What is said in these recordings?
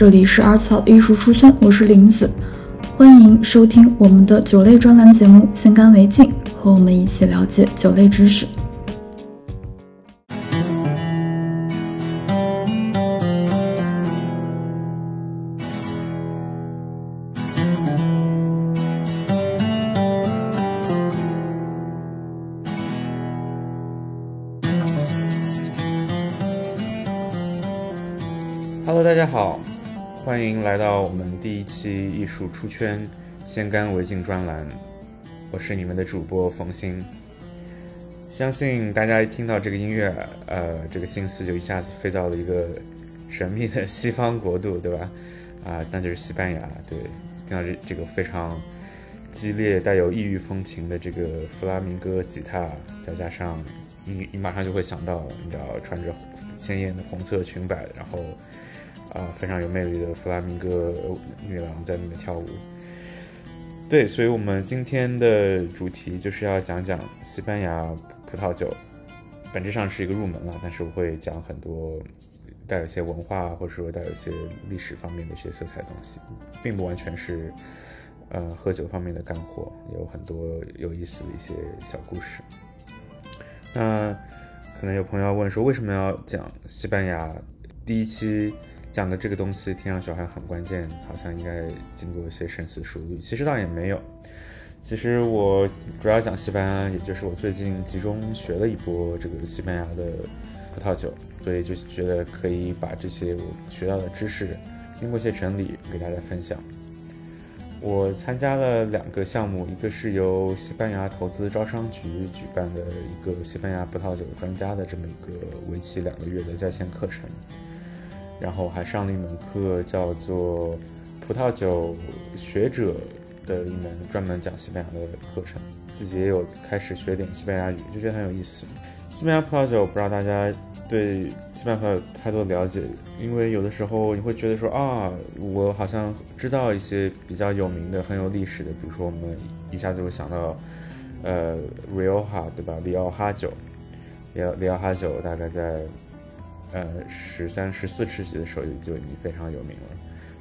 这里是阿草艺术出村，我是林子，欢迎收听我们的酒类专栏节目《先干为敬》，和我们一起了解酒类知识。欢迎来到我们第一期艺术出圈先干为敬专栏。我是你们的主播冯鑫。相信大家一听到这个音乐，呃，这个心思就一下子飞到了一个神秘的西方国度，对吧？啊，那就是西班牙。对，听到这这个非常激烈、带有异域风情的这个弗拉明戈吉他，再加上你，你马上就会想到，你知道，穿着鲜艳的红色裙摆，然后。啊，非常有魅力的弗拉明戈女郎在那边跳舞。对，所以我们今天的主题就是要讲讲西班牙葡萄酒，本质上是一个入门了，但是我会讲很多带有一些文化或者说带有一些历史方面的一些色彩的东西，并不完全是呃喝酒方面的干货，有很多有意思的一些小故事。那可能有朋友要问说，为什么要讲西班牙第一期？讲的这个东西听上去好像很关键，好像应该经过一些深思熟虑。其实倒也没有。其实我主要讲西班牙，也就是我最近集中学了一波这个西班牙的葡萄酒，所以就觉得可以把这些我学到的知识经过一些整理给大家分享。我参加了两个项目，一个是由西班牙投资招商局举办的一个西班牙葡萄酒专家的这么一个为期两个月的在线课程。然后还上了一门课，叫做葡萄酒学者的一门专门讲西班牙的课程。自己也有开始学点西班牙语，就觉得很有意思。西班牙葡萄酒，不知道大家对西班牙葡萄酒太多了解，因为有的时候你会觉得说啊，我好像知道一些比较有名的、很有历史的，比如说我们一下子会想到，呃，Rioja 对吧？里奥哈酒，里奥里奥哈酒大概在。呃，十三、十四世纪的时候就已经非常有名了。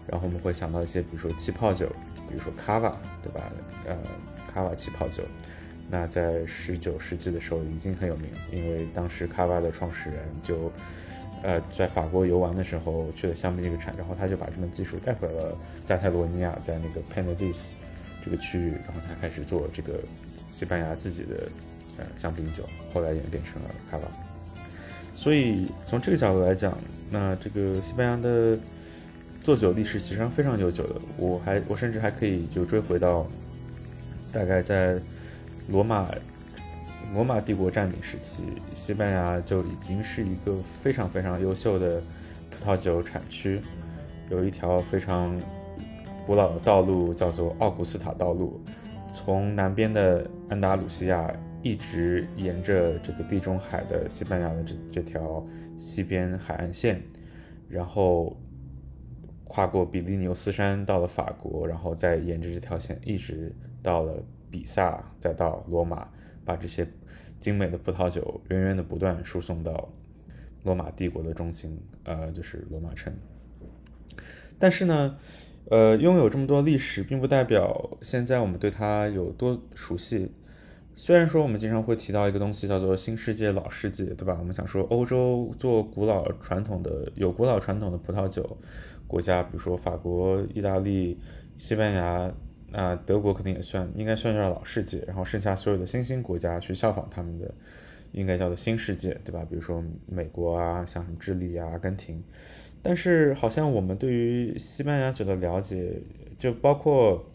然后我们会想到一些，比如说气泡酒，比如说卡瓦，对吧？呃，卡瓦气泡酒，那在十九世纪的时候已经很有名，因为当时卡瓦的创始人就，呃，在法国游玩的时候去了香槟这个产，然后他就把这门技术带回了加泰罗尼亚，在那个 Penedis 这个区域，然后他开始做这个西班牙自己的呃香槟酒，后来演变成了卡瓦。所以从这个角度来讲，那这个西班牙的做酒历史其实非常悠久的。我还我甚至还可以就追回到大概在罗马罗马帝国占领时期，西班牙就已经是一个非常非常优秀的葡萄酒产区。有一条非常古老的道路叫做奥古斯塔道路，从南边的安达鲁西亚。一直沿着这个地中海的西班牙的这这条西边海岸线，然后跨过比利牛斯山到了法国，然后再沿着这条线一直到了比萨，再到罗马，把这些精美的葡萄酒源源的不断输送到罗马帝国的中心，呃，就是罗马城。但是呢，呃，拥有这么多历史，并不代表现在我们对它有多熟悉。虽然说我们经常会提到一个东西叫做新世界老世界，对吧？我们想说欧洲做古老传统的有古老传统的葡萄酒国家，比如说法国、意大利、西班牙，啊，德国肯定也算，应该算是老世界。然后剩下所有的新兴国家去效仿他们的，应该叫做新世界，对吧？比如说美国啊，像什么智利啊、阿根廷。但是好像我们对于西班牙酒的了解，就包括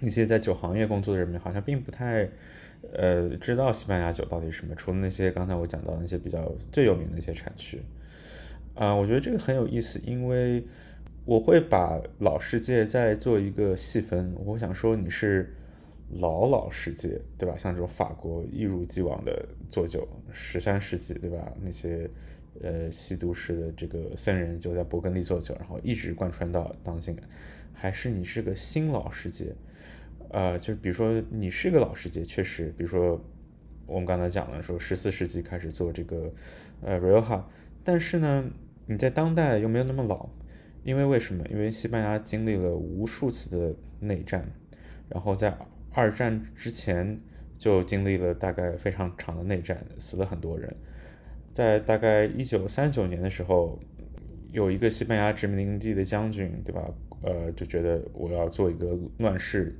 一些在酒行业工作的人们，好像并不太。呃，知道西班牙酒到底是什么？除了那些刚才我讲到那些比较最有名的一些产区，啊，我觉得这个很有意思，因为我会把老世界再做一个细分。我想说你是老老世界，对吧？像这种法国一如既往的做酒，十三世纪，对吧？那些呃西都市的这个僧人就在勃艮第做酒，然后一直贯穿到当今，还是你是个新老世界？呃，就是比如说你是个老世界，确实，比如说我们刚才讲了说十四世纪开始做这个呃 Rioja，但是呢，你在当代又没有那么老，因为为什么？因为西班牙经历了无数次的内战，然后在二战之前就经历了大概非常长的内战，死了很多人。在大概一九三九年的时候，有一个西班牙殖民地的将军，对吧？呃，就觉得我要做一个乱世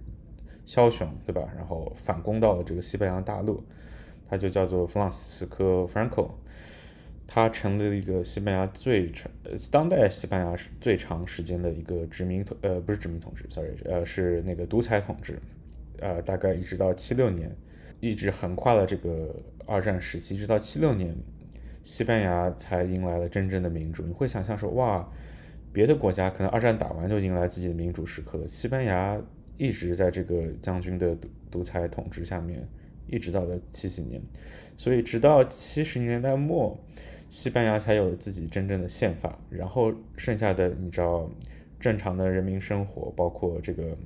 枭雄，对吧？然后反攻到了这个西班牙大陆，他就叫做弗朗西斯科·弗兰克。他成立了一个西班牙最长，当代西班牙最长时间的一个殖民统，呃，不是殖民统治，sorry，呃，是那个独裁统治，呃，大概一直到七六年，一直横跨了这个二战时期，直到七六年，西班牙才迎来了真正的民主。你会想象说，哇，别的国家可能二战打完就迎来自己的民主时刻了，西班牙一直在这个将军的独独裁统治下面，一直到了七几年，所以直到七十年代末。西班牙才有了自己真正的宪法，然后剩下的你知道，正常的人民生活，包括这个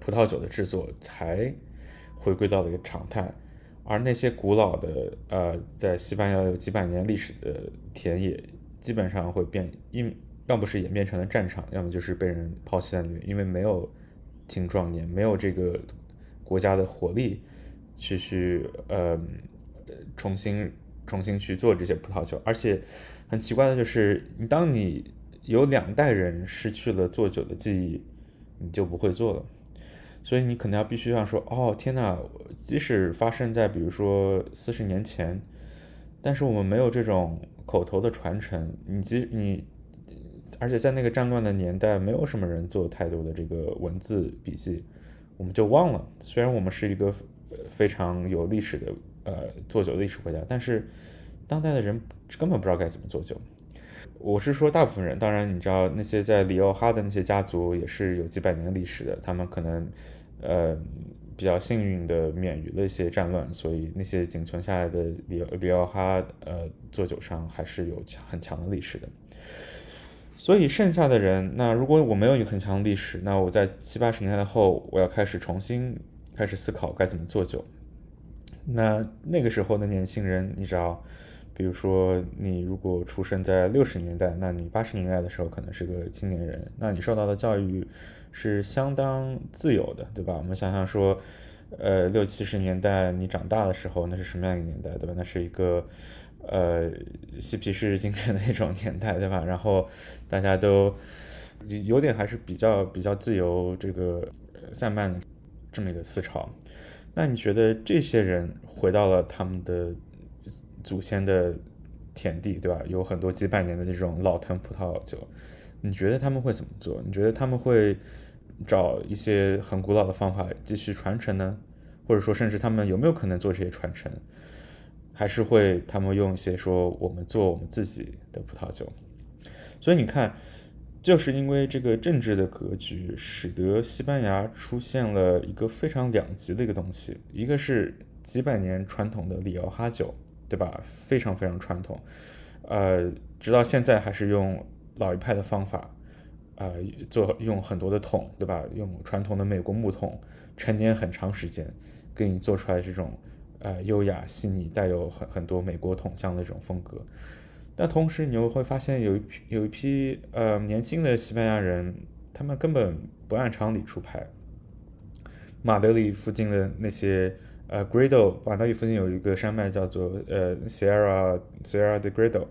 葡萄酒的制作，才回归到了一个常态。而那些古老的呃，在西班牙有几百年历史的田野，基本上会变，因要不是演变成了战场，要么就是被人抛弃在那里，因为没有青壮年，没有这个国家的活力去去呃重新。重新去做这些葡萄酒，而且很奇怪的就是，你当你有两代人失去了做酒的记忆，你就不会做了。所以你可能要必须要说，哦天呐，即使发生在比如说四十年前，但是我们没有这种口头的传承，你即你，而且在那个战乱的年代，没有什么人做太多的这个文字笔记，我们就忘了。虽然我们是一个非常有历史的。呃，做酒的历史国家，但是当代的人根本不知道该怎么做酒。我是说大部分人，当然你知道那些在里奥哈的那些家族也是有几百年历史的，他们可能呃比较幸运的免于了一些战乱，所以那些仅存下来的里里奥哈呃做酒商还是有很强的历史的。所以剩下的人，那如果我没有一个很强的历史，那我在七八十年代后，我要开始重新开始思考该怎么做酒。那那个时候的年轻人，你知道，比如说你如果出生在六十年代，那你八十年代的时候可能是个青年人，那你受到的教育是相当自由的，对吧？我们想想说，呃，六七十年代你长大的时候，那是什么样一个年代，对吧？那是一个呃嬉皮士精神的那种年代，对吧？然后大家都有点还是比较比较自由，这个散漫这么一个思潮。那你觉得这些人回到了他们的祖先的田地，对吧？有很多几百年的这种老藤葡萄酒，你觉得他们会怎么做？你觉得他们会找一些很古老的方法继续传承呢？或者说，甚至他们有没有可能做这些传承？还是会他们用一些说我们做我们自己的葡萄酒？所以你看。就是因为这个政治的格局，使得西班牙出现了一个非常两极的一个东西，一个是几百年传统的里奥哈酒，对吧？非常非常传统，呃，直到现在还是用老一派的方法，呃，做用很多的桶，对吧？用传统的美国木桶，陈年很长时间，给你做出来这种呃优雅细腻、带有很很多美国桶香的这种风格。但同时，你又会发现有一批有一批呃年轻的西班牙人，他们根本不按常理出牌。马德里附近的那些呃 Grado，马德里附近有一个山脉叫做呃 Sierra Sierra de Grado，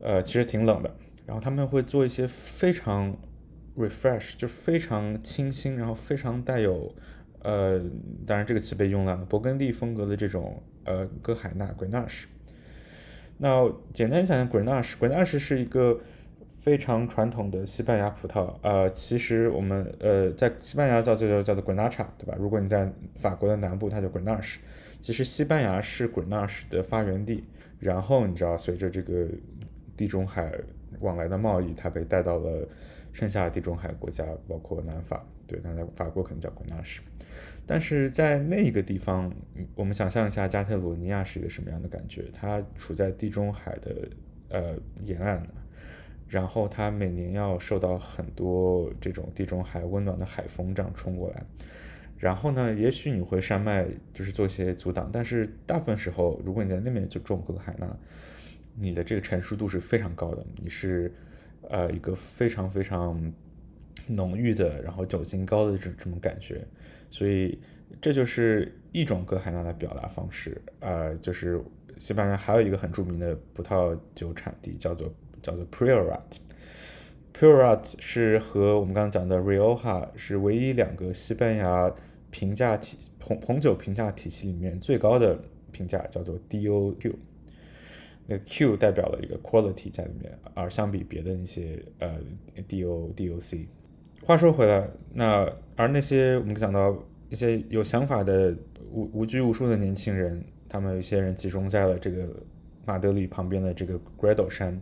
呃其实挺冷的。然后他们会做一些非常 refresh，就非常清新，然后非常带有呃，当然这个词被用了，勃艮第风格的这种呃歌海纳 Grenache。那简单讲讲 Grenache，Grenache 是一个非常传统的西班牙葡萄。呃，其实我们呃在西班牙叫这个叫做 Grenache，对吧？如果你在法国的南部，它叫 Grenache。其实西班牙是 Grenache 的发源地。然后你知道，随着这个地中海往来的贸易，它被带到了剩下的地中海国家，包括南法。对，那在法国可能叫 Grenache。但是在那个地方，我们想象一下加泰罗尼亚是一个什么样的感觉？它处在地中海的呃沿岸，然后它每年要受到很多这种地中海温暖的海风这样冲过来，然后呢，也许你会山脉就是做一些阻挡，但是大部分时候，如果你在那边就种格海纳，你的这个成熟度是非常高的，你是呃一个非常非常浓郁的，然后酒精高的这这种感觉，所以这就是一种哥海纳的表达方式。呃，就是西班牙还有一个很著名的葡萄酒产地叫做叫做 Priorat。Priorat 是和我们刚刚讲的 Rioja 是唯一两个西班牙评价体红红酒评价体系里面最高的评价，叫做 DOQ。那个 Q 代表了一个 quality 在里面，而相比别的那些呃 DO DOC。话说回来，那而那些我们讲到一些有想法的无无拘无束的年轻人，他们有一些人集中在了这个马德里旁边的这个 Grado 山。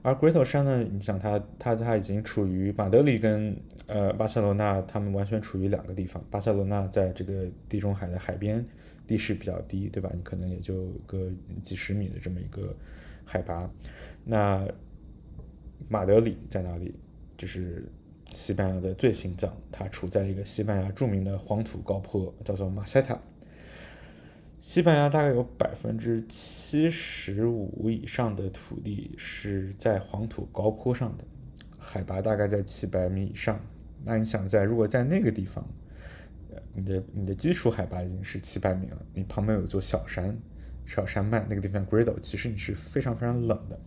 而 Grado 山呢，你想它，它它已经处于马德里跟呃巴塞罗那，他们完全处于两个地方。巴塞罗那在这个地中海的海边，地势比较低，对吧？你可能也就个几十米的这么一个海拔。那马德里在哪里？就是西班牙的最心脏，它处在一个西班牙著名的黄土高坡，叫做马塞塔。西班牙大概有百分之七十五以上的土地是在黄土高坡上的，海拔大概在七百米以上。那你想在如果在那个地方，你的你的基础海拔已经是七百米了，你旁边有座小山，小山脉那个地方 Grado，其实你是非常非常冷的，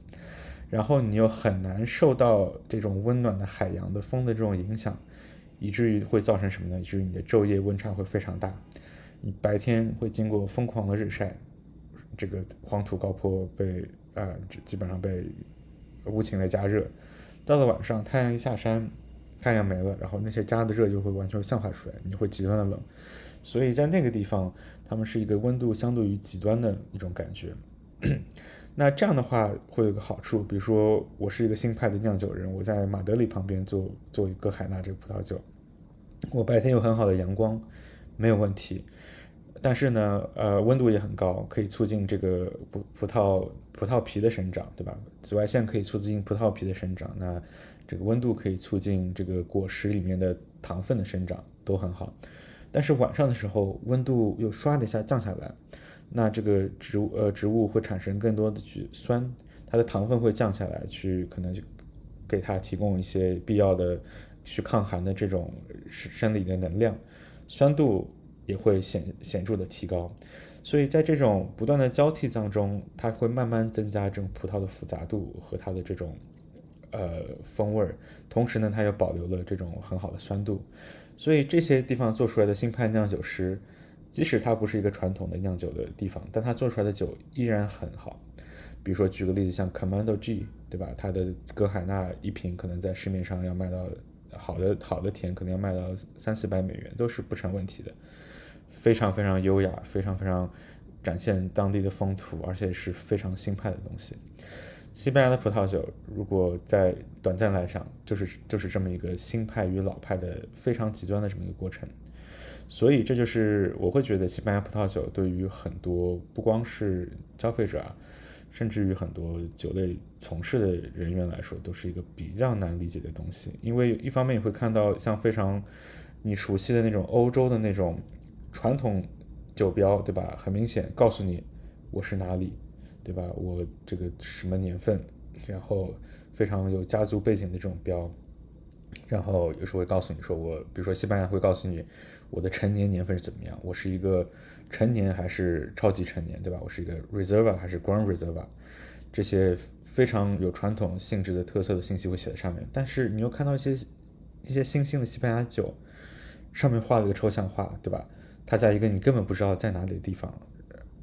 然后你又很难受到这种温暖的海洋的风的这种影响，以至于会造成什么呢？以至于你的昼夜温差会非常大。你白天会经过疯狂的日晒，这个黄土高坡被啊基本上被无情的加热，到了晚上太阳一下山，太阳没了，然后那些加的热就会完全散发出来，你会极端的冷，所以在那个地方，他们是一个温度相对于极端的一种感觉。那这样的话会有个好处，比如说我是一个新派的酿酒人，我在马德里旁边做做一个海纳这个葡萄酒，我白天有很好的阳光，没有问题。但是呢，呃，温度也很高，可以促进这个葡葡萄葡萄皮的生长，对吧？紫外线可以促进葡萄皮的生长，那这个温度可以促进这个果实里面的糖分的生长，都很好。但是晚上的时候，温度又唰的一下降下来，那这个植物呃植物会产生更多的去酸，它的糖分会降下来，去可能就给它提供一些必要的去抗寒的这种生理的能量，酸度。也会显显著的提高，所以在这种不断的交替当中，它会慢慢增加这种葡萄的复杂度和它的这种呃风味儿，同时呢，它又保留了这种很好的酸度，所以这些地方做出来的新派酿酒师，即使它不是一个传统的酿酒的地方，但它做出来的酒依然很好。比如说举个例子，像 Commando G，对吧？它的格海纳一瓶可能在市面上要卖到好的好的甜，可能要卖到三四百美元，都是不成问题的。非常非常优雅，非常非常展现当地的风土，而且是非常新派的东西。西班牙的葡萄酒，如果在短暂来讲，就是就是这么一个新派与老派的非常极端的这么一个过程。所以这就是我会觉得西班牙葡萄酒对于很多不光是消费者啊，甚至于很多酒类从事的人员来说，都是一个比较难理解的东西。因为一方面你会看到像非常你熟悉的那种欧洲的那种。传统酒标对吧？很明显告诉你我是哪里，对吧？我这个什么年份，然后非常有家族背景的这种标，然后有时候会告诉你说我，比如说西班牙会告诉你我的成年年份是怎么样，我是一个成年还是超级成年，对吧？我是一个 Reserva 还是 Grand Reserva，这些非常有传统性质的特色的信息会写在上面。但是你又看到一些一些新兴的西班牙酒，上面画了一个抽象画，对吧？他在一个你根本不知道在哪里的地方，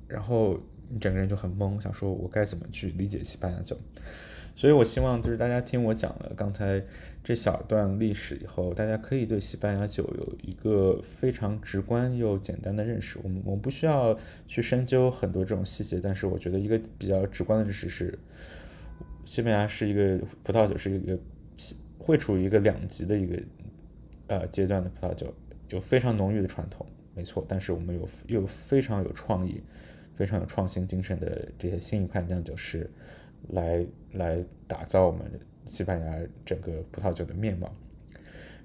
然后你整个人就很懵，想说我该怎么去理解西班牙酒？所以我希望就是大家听我讲了刚才这小段历史以后，大家可以对西班牙酒有一个非常直观又简单的认识。我们我们不需要去深究很多这种细节，但是我觉得一个比较直观的认识是，西班牙是一个葡萄酒是一个会处于一个两极的一个呃阶段的葡萄酒，有非常浓郁的传统。没错，但是我们有又非常有创意、非常有创新精神的这些新一派酿酒师，来来打造我们西班牙整个葡萄酒的面貌。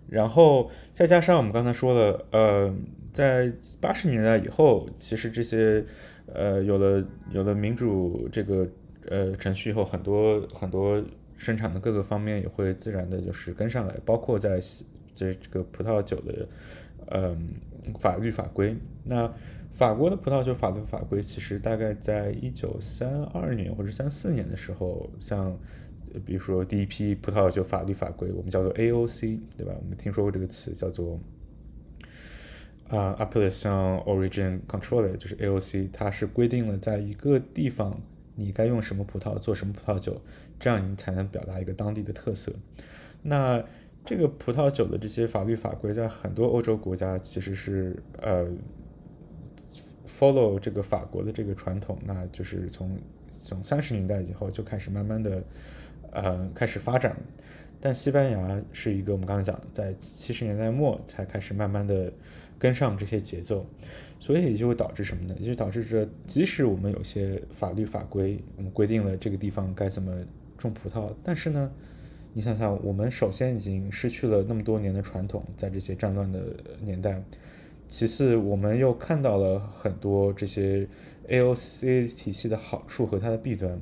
然后再加上我们刚才说了，呃，在八十年代以后，其实这些呃有了有了民主这个呃程序以后，很多很多生产的各个方面也会自然的就是跟上来，包括在这这个葡萄酒的嗯法律法规。那法国的葡萄酒法律法规其实大概在一九三二年或者三四年的时候，像比如说第一批葡萄酒法律法规，我们叫做 AOC，对吧？我们听说过这个词叫做啊 Appellation Origin Control，就是 AOC，它是规定了在一个地方你该用什么葡萄做什么葡萄酒，这样你才能表达一个当地的特色。那这个葡萄酒的这些法律法规在很多欧洲国家其实是呃。follow 这个法国的这个传统，那就是从从三十年代以后就开始慢慢的，呃，开始发展。但西班牙是一个我们刚才讲，在七十年代末才开始慢慢的跟上这些节奏，所以就会导致什么呢？也就导致着，即使我们有些法律法规，我们规定了这个地方该怎么种葡萄，但是呢，你想想，我们首先已经失去了那么多年的传统，在这些战乱的年代。其次，我们又看到了很多这些 AOC 体系的好处和它的弊端。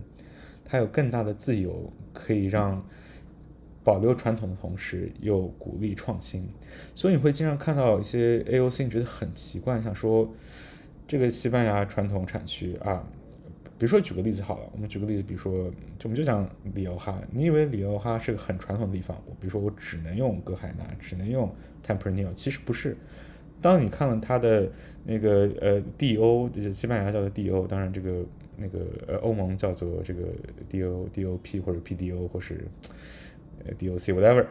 它有更大的自由，可以让保留传统的同时又鼓励创新。所以你会经常看到一些 AOC，你觉得很奇怪，想说这个西班牙传统产区啊，比如说举个例子好了，我们举个例子，比如说就我们就讲里奥哈，你以为里奥哈是个很传统的地方？比如说我只能用格海纳，只能用 Tempranillo，其实不是。当你看了它的那个呃 DO，西班牙叫做 DO，当然这个那个呃欧盟叫做这个 DO DOP 或者 PDO 或是呃 DOC whatever，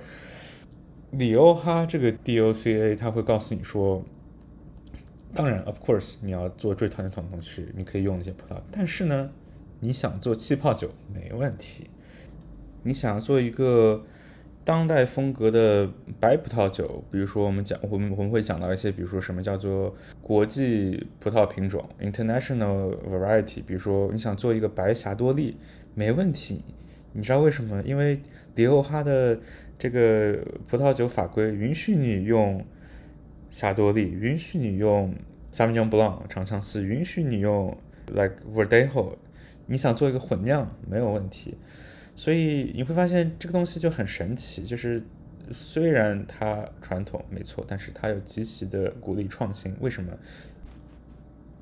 里欧哈这个 DOCA 它会告诉你说，当然 of course 你要做最传统的东西，你可以用那些葡萄，但是呢，你想做气泡酒没问题，你想要做一个。当代风格的白葡萄酒，比如说我们讲，我们我们会讲到一些，比如说什么叫做国际葡萄品种 （international variety）。比如说你想做一个白霞多丽，没问题。你知道为什么？因为里欧哈的这个葡萄酒法规允许你用霞多丽，允许你用 Sauvignon Blanc 长相思，允许你用 like Verdejo。你想做一个混酿，没有问题。所以你会发现这个东西就很神奇，就是虽然它传统没错，但是它又极其的鼓励创新。为什么？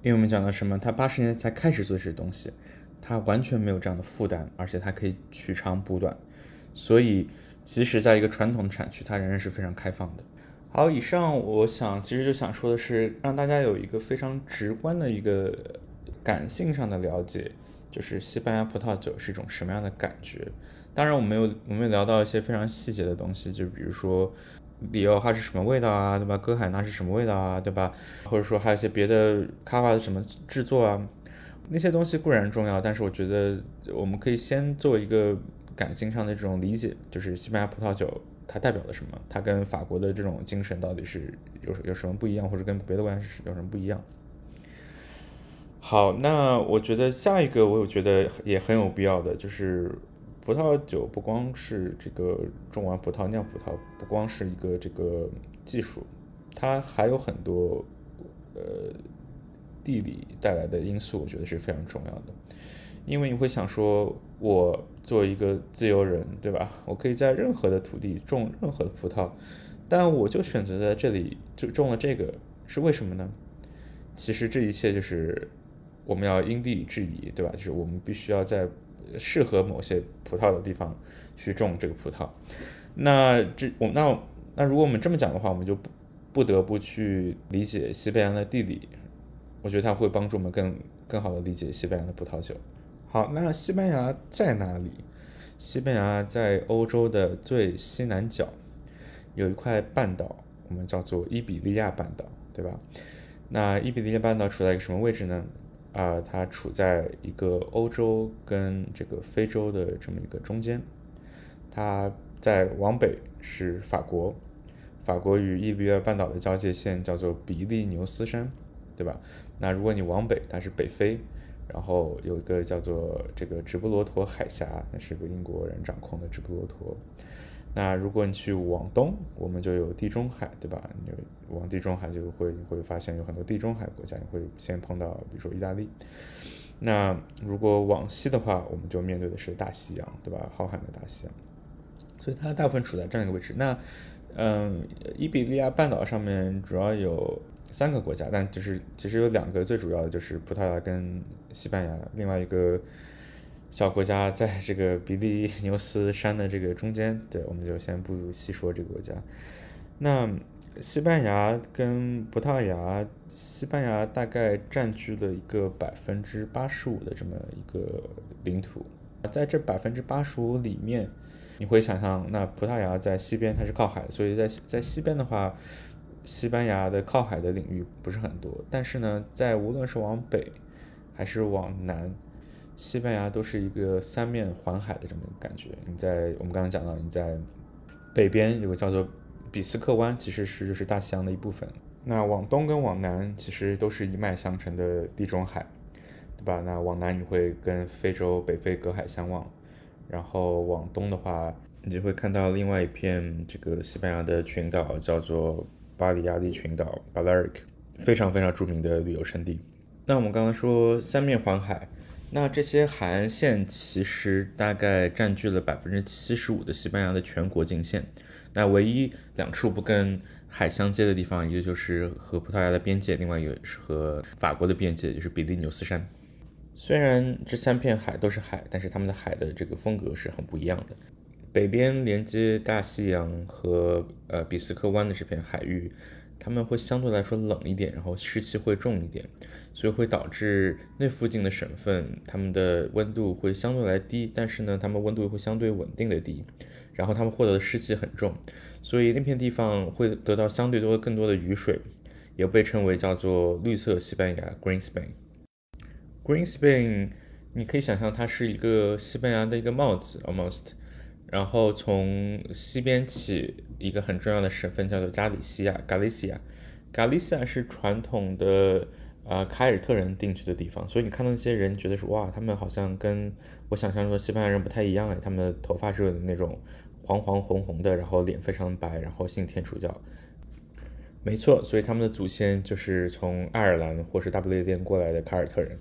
因为我们讲到什么？它八十年才开始做这些东西，它完全没有这样的负担，而且它可以取长补短。所以即使在一个传统产区，它仍然是非常开放的。好，以上我想其实就想说的是，让大家有一个非常直观的一个感性上的了解。就是西班牙葡萄酒是一种什么样的感觉？当然，我们有我们有聊到一些非常细节的东西，就比如说里奥它是什么味道啊，对吧？歌海纳是什么味道啊，对吧？或者说还有一些别的卡瓦的什么制作啊，那些东西固然重要，但是我觉得我们可以先做一个感性上的这种理解，就是西班牙葡萄酒它代表了什么？它跟法国的这种精神到底是有有什么不一样，或者跟别的国家是有什么不一样？好，那我觉得下一个我有觉得也很有必要的，就是葡萄酒不光是这个种完葡萄酿葡萄，不光是一个这个技术，它还有很多呃地理带来的因素，我觉得是非常重要的。因为你会想说，我做一个自由人，对吧？我可以在任何的土地种任何的葡萄，但我就选择在这里就种了这个，是为什么呢？其实这一切就是。我们要因地制宜，对吧？就是我们必须要在适合某些葡萄的地方去种这个葡萄。那这我那那如果我们这么讲的话，我们就不不得不去理解西班牙的地理。我觉得它会帮助我们更更好的理解西班牙的葡萄酒。好，那西班牙在哪里？西班牙在欧洲的最西南角，有一块半岛，我们叫做伊比利亚半岛，对吧？那伊比利亚半岛处在一个什么位置呢？啊，它处在一个欧洲跟这个非洲的这么一个中间，它在往北是法国，法国与伊比利亚半岛的交界线叫做比利牛斯山，对吧？那如果你往北，它是北非，然后有一个叫做这个直布罗陀海峡，那是个英国人掌控的直布罗陀。那如果你去往东，我们就有地中海，对吧？你往地中海就会你会发现有很多地中海国家，你会先碰到，比如说意大利。那如果往西的话，我们就面对的是大西洋，对吧？浩瀚的大西洋，所以它大部分处在这样一个位置。那，嗯，伊比利亚半岛上面主要有三个国家，但就是其实有两个最主要的就是葡萄牙跟西班牙，另外一个小国家在这个比利牛斯山的这个中间。对，我们就先不细说这个国家。那。西班牙跟葡萄牙，西班牙大概占据了一个百分之八十五的这么一个领土，在这百分之八十五里面，你会想象，那葡萄牙在西边它是靠海，所以在在西边的话，西班牙的靠海的领域不是很多，但是呢，在无论是往北还是往南，西班牙都是一个三面环海的这么一个感觉。你在我们刚刚讲到，你在北边有个叫做。比斯克湾其实是就是大西洋的一部分。那往东跟往南其实都是一脉相承的地中海，对吧？那往南你会跟非洲北非隔海相望，然后往东的话，你就会看到另外一片这个西班牙的群岛，叫做巴里亚利群岛 （Balearic），非常非常著名的旅游胜地。那我们刚刚说三面环海，那这些海岸线其实大概占据了百分之七十五的西班牙的全国境线。那唯一两处不跟海相接的地方，一个就是和葡萄牙的边界，另外一个是和法国的边界，就是比利牛斯山。虽然这三片海都是海，但是它们的海的这个风格是很不一样的。北边连接大西洋和呃比斯克湾的这片海域，它们会相对来说冷一点，然后湿气会重一点，所以会导致那附近的省份，它们的温度会相对来低，但是呢，它们温度会相对稳定的低。然后他们获得的湿气很重，所以那片地方会得到相对多更多的雨水，也被称为叫做绿色西班牙 （Green Spain）。Green Spain，你可以想象它是一个西班牙的一个帽子，almost。然后从西边起，一个很重要的省份叫做加里西亚 （Galicia）。Galicia 是传统的啊凯尔特人定居的地方，所以你看到那些人觉得说哇，他们好像跟我想象中的西班牙人不太一样哎，他们的头发是那种。黄黄红红的，然后脸非常白，然后信天主教，没错，所以他们的祖先就是从爱尔兰或是大不列颠过来的凯尔特人。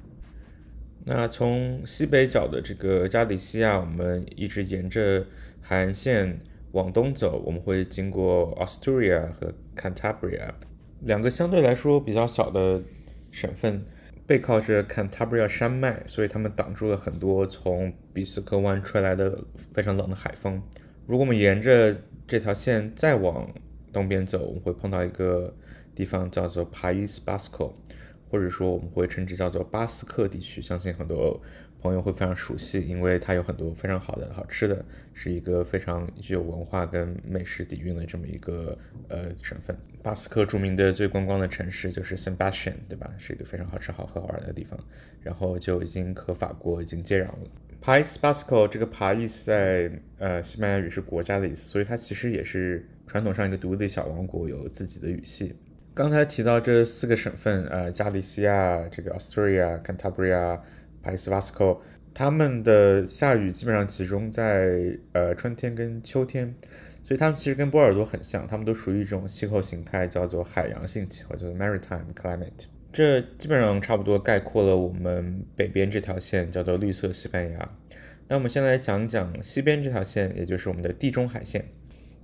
那从西北角的这个加里西亚，我们一直沿着海岸线往东走，我们会经过 Asturia 和 Cantabria 两个相对来说比较小的省份，背靠着 Cantabria 山脉，所以他们挡住了很多从比斯克湾吹来的非常冷的海风。如果我们沿着这条线再往东边走，我们会碰到一个地方叫做 País Basco，或者说我们会称之叫做巴斯克地区。相信很多朋友会非常熟悉，因为它有很多非常好的好吃的，是一个非常具有文化跟美食底蕴的这么一个呃省份。巴斯克著名的最观光的城市就是 s a n b a s t i a n 对吧？是一个非常好吃、好喝、好玩的地方。然后就已经和法国已经接壤了。País Basco 这个 País 在呃西班牙语是国家的意思，所以它其实也是传统上一个独立小王国，有自己的语系。刚才提到这四个省份，呃，加利西亚、这个 Asturia、Cantabria、País Vasco，他们的下雨基本上集中在呃春天跟秋天，所以他们其实跟波尔多很像，他们都属于一种气候形态，叫做海洋性气候，叫做 Maritime Climate。这基本上差不多概括了我们北边这条线，叫做绿色西班牙。那我们先来讲讲西边这条线，也就是我们的地中海线。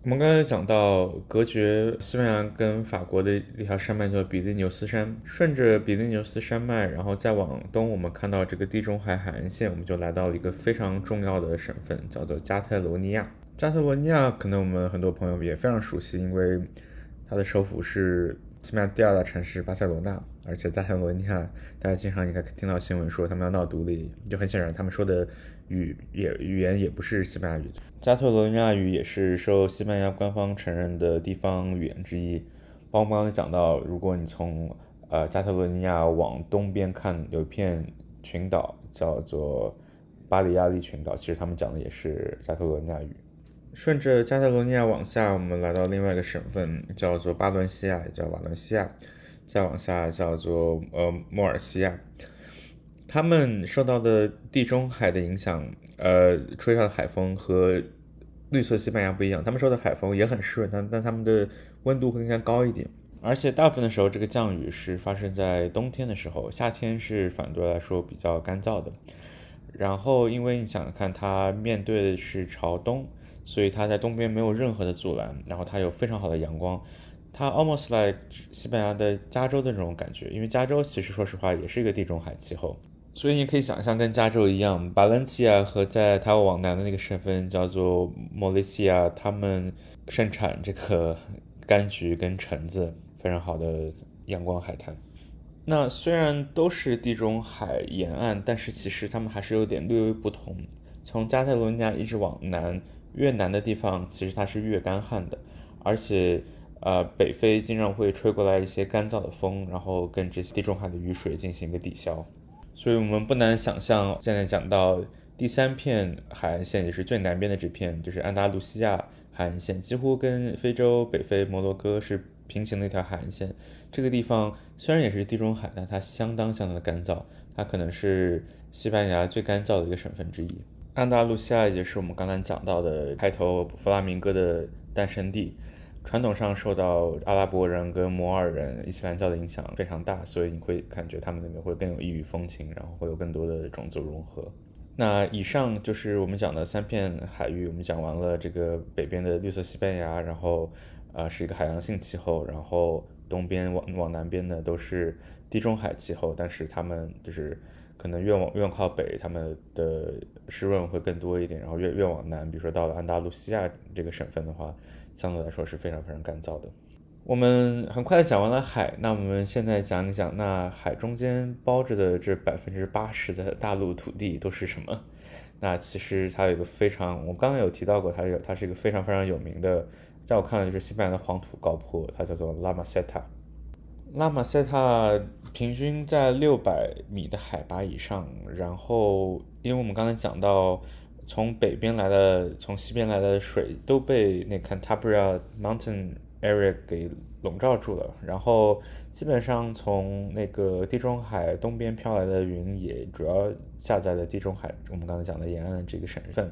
我们刚才讲到隔绝西班牙跟法国的一条山脉叫比利牛斯山，顺着比利牛斯山脉，然后再往东，我们看到这个地中海海岸线，我们就来到了一个非常重要的省份，叫做加泰罗尼亚。加泰罗尼亚可能我们很多朋友也非常熟悉，因为它的首府是西班牙第二大城市巴塞罗那。而且加泰罗尼亚，大家经常应该听到新闻说他们要闹独立，就很显然他们说的语也语言也不是西班牙语。加泰罗尼亚语也是受西班牙官方承认的地方语言之一。包括刚刚讲到，如果你从呃加泰罗尼亚往东边看，有一片群岛叫做巴里亚利群岛，其实他们讲的也是加泰罗尼亚语。顺着加泰罗尼亚往下，我们来到另外一个省份，叫做巴伦西亚，也叫瓦伦西亚。再往下叫做呃莫尔西亚，他们受到的地中海的影响，呃吹上的海风和绿色西班牙不一样，他们受的海风也很湿润，但但他们的温度会更加高一点。而且大部分的时候，这个降雨是发生在冬天的时候，夏天是反对来说比较干燥的。然后，因为你想看它面对的是朝东，所以它在东边没有任何的阻拦，然后它有非常好的阳光，它 almost like 西班牙的加州的这种感觉。因为加州其实说实话也是一个地中海气候，所以你可以想象跟加州一样，巴伦西亚和在它往南的那个省份叫做莫雷西亚，他们盛产这个柑橘跟橙子。非常好的阳光海滩。那虽然都是地中海沿岸，但是其实它们还是有点略微不同。从加泰罗尼亚一直往南，越南的地方其实它是越干旱的，而且呃北非经常会吹过来一些干燥的风，然后跟这些地中海的雨水进行一个抵消。所以我们不难想象，现在讲到第三片海岸线，也是最南边的这片，就是安达卢西亚海岸线，几乎跟非洲北非摩洛哥是。平行的一条海岸线，这个地方虽然也是地中海，但它相当相当的干燥，它可能是西班牙最干燥的一个省份之一。安达卢西亚也是我们刚才讲到的开头弗拉明戈的诞生地，传统上受到阿拉伯人跟摩尔人、伊斯兰教的影响非常大，所以你会感觉他们那边会更有异域风情，然后会有更多的种族融合。那以上就是我们讲的三片海域，我们讲完了这个北边的绿色西班牙，然后。啊，是一个海洋性气候，然后东边往往南边呢都是地中海气候，但是他们就是可能越往越靠北，他们的湿润会更多一点，然后越越往南，比如说到了安达卢西亚这个省份的话，相对来说是非常非常干燥的。我们很快的讲完了海，那我们现在讲一讲，那海中间包着的这百分之八十的大陆土地都是什么？那其实它有一个非常，我刚刚有提到过，它有它是一个非常非常有名的。在我看来，就是西班牙的黄土高坡，它叫做拉马塞塔。拉马塞塔平均在六百米的海拔以上。然后，因为我们刚才讲到，从北边来的、从西边来的水都被那 Cantabria Mountain Area 给笼罩住了。然后，基本上从那个地中海东边飘来的云也主要下在了地中海，我们刚才讲的沿岸这个省份。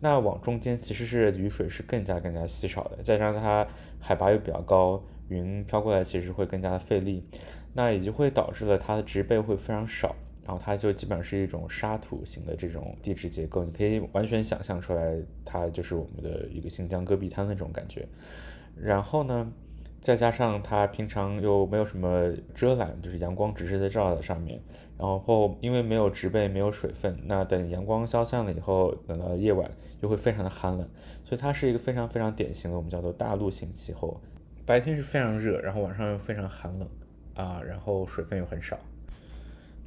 那往中间其实是雨水是更加更加稀少的，再加上它海拔又比较高，云飘过来其实会更加的费力，那也就会导致了它的植被会非常少，然后它就基本上是一种沙土型的这种地质结构，你可以完全想象出来，它就是我们的一个新疆戈壁滩的这种感觉。然后呢？再加上它平常又没有什么遮拦，就是阳光直直的照在上面，然后因为没有植被，没有水分，那等阳光消散了以后，等到夜晚又会非常的寒冷，所以它是一个非常非常典型的我们叫做大陆性气候，白天是非常热，然后晚上又非常寒冷啊，然后水分又很少。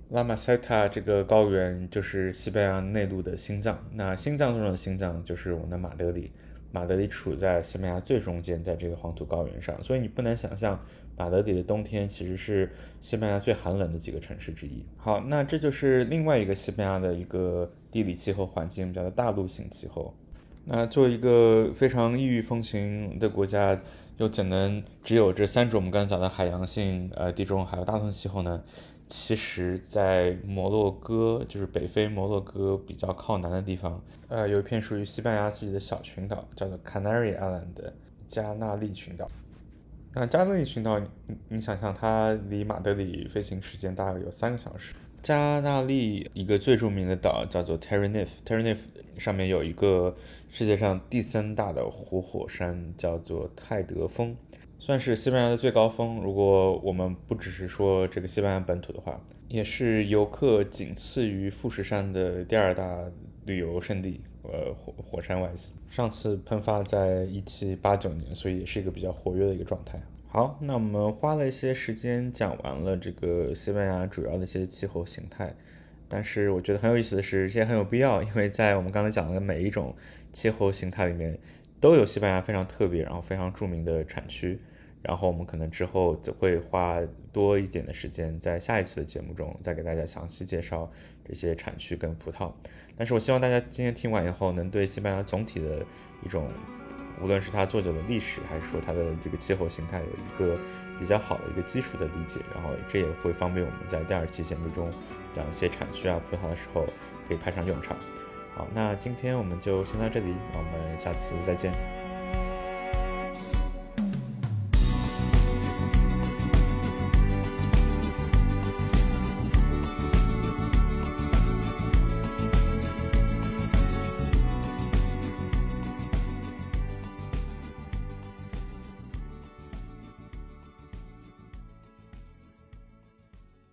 拉马塞塔这个高原就是西班牙内陆的心脏，那心脏中的心脏就是我们的马德里。马德里处在西班牙最中间，在这个黄土高原上，所以你不难想象，马德里的冬天其实是西班牙最寒冷的几个城市之一。好，那这就是另外一个西班牙的一个地理气候环境，叫做大陆性气候。那作为一个非常异域风情的国家，又怎能只有这三种我们刚才讲的海洋性、呃地中海有大陆气候呢？其实，在摩洛哥，就是北非摩洛哥比较靠南的地方，呃，有一片属于西班牙自己的小群岛，叫做 Canary Island 加纳利群岛。那加纳利群岛，你你想象它离马德里飞行时间大概有三个小时。加纳利一个最著名的岛叫做 Tenerife，Tenerife 上面有一个世界上第三大的活火山，叫做泰德峰。算是西班牙的最高峰。如果我们不只是说这个西班牙本土的话，也是游客仅次于富士山的第二大旅游胜地。呃，火火山 wise，上次喷发在一七八九年，所以也是一个比较活跃的一个状态。好，那我们花了一些时间讲完了这个西班牙主要的一些气候形态，但是我觉得很有意思的是，这些很有必要，因为在我们刚才讲的每一种气候形态里面，都有西班牙非常特别，然后非常著名的产区。然后我们可能之后就会花多一点的时间，在下一次的节目中再给大家详细介绍这些产区跟葡萄。但是我希望大家今天听完以后，能对西班牙总体的一种，无论是它做久的历史，还是说它的这个气候形态，有一个比较好的一个基础的理解。然后这也会方便我们在第二期节目中讲一些产区啊、葡萄的时候可以派上用场。好，那今天我们就先到这里，我们下次再见。